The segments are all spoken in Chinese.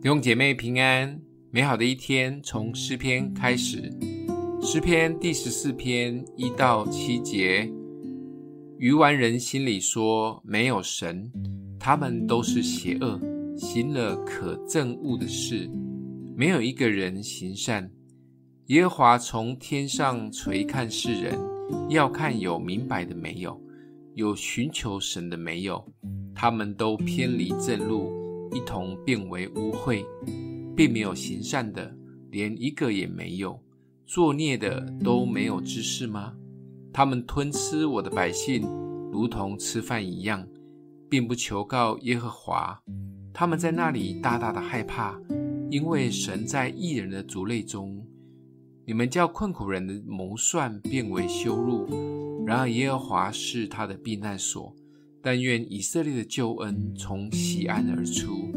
弟兄姐妹平安，美好的一天从诗篇开始。诗篇第十四篇一到七节：愚顽人心里说没有神，他们都是邪恶，行了可憎恶的事，没有一个人行善。耶和华从天上垂看世人，要看有明白的没有，有寻求神的没有，他们都偏离正路。一同变为污秽，并没有行善的，连一个也没有；作孽的都没有知识吗？他们吞吃我的百姓，如同吃饭一样，并不求告耶和华。他们在那里大大的害怕，因为神在异人的族类中。你们叫困苦人的谋算变为羞辱，然而耶和华是他的避难所。但愿以色列的救恩从锡安而出，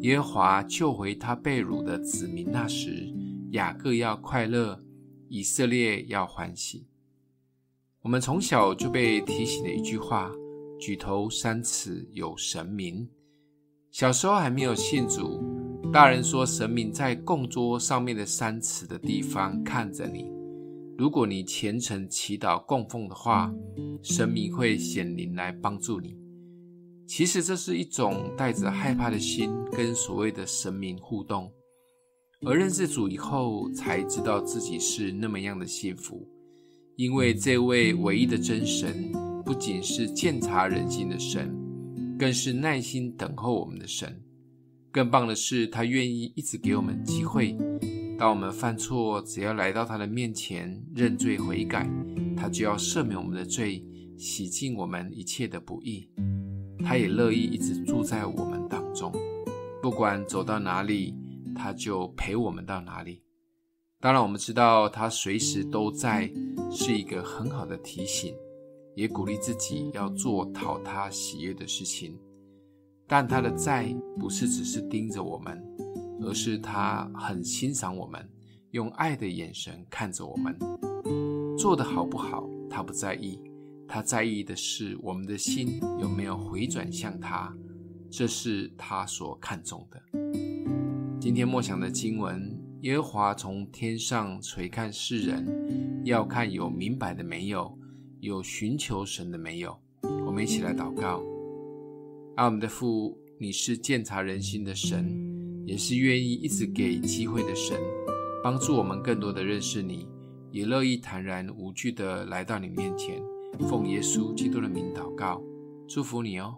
耶和华救回他被掳的子民。那时，雅各要快乐，以色列要欢喜。我们从小就被提醒的一句话：“举头三尺有神明。”小时候还没有信主，大人说神明在供桌上面的三尺的地方看着你。如果你虔诚祈祷供奉的话，神明会显灵来帮助你。其实这是一种带着害怕的心跟所谓的神明互动，而认识主以后才知道自己是那么样的幸福，因为这位唯一的真神不仅是鉴察人心的神，更是耐心等候我们的神。更棒的是，他愿意一直给我们机会。当我们犯错，只要来到他的面前认罪悔改，他就要赦免我们的罪，洗净我们一切的不义。他也乐意一直住在我们当中，不管走到哪里，他就陪我们到哪里。当然，我们知道他随时都在，是一个很好的提醒，也鼓励自己要做讨他喜悦的事情。但他的在，不是只是盯着我们。而是他很欣赏我们，用爱的眼神看着我们，做得好不好，他不在意，他在意的是我们的心有没有回转向他，这是他所看重的。今天默想的经文：耶和华从天上垂看世人，要看有明白的没有，有寻求神的没有。我们一起来祷告：阿我们的父，你是鉴察人心的神。也是愿意一直给机会的神，帮助我们更多的认识你，也乐意坦然无惧的来到你面前，奉耶稣基督的名祷告，祝福你哦。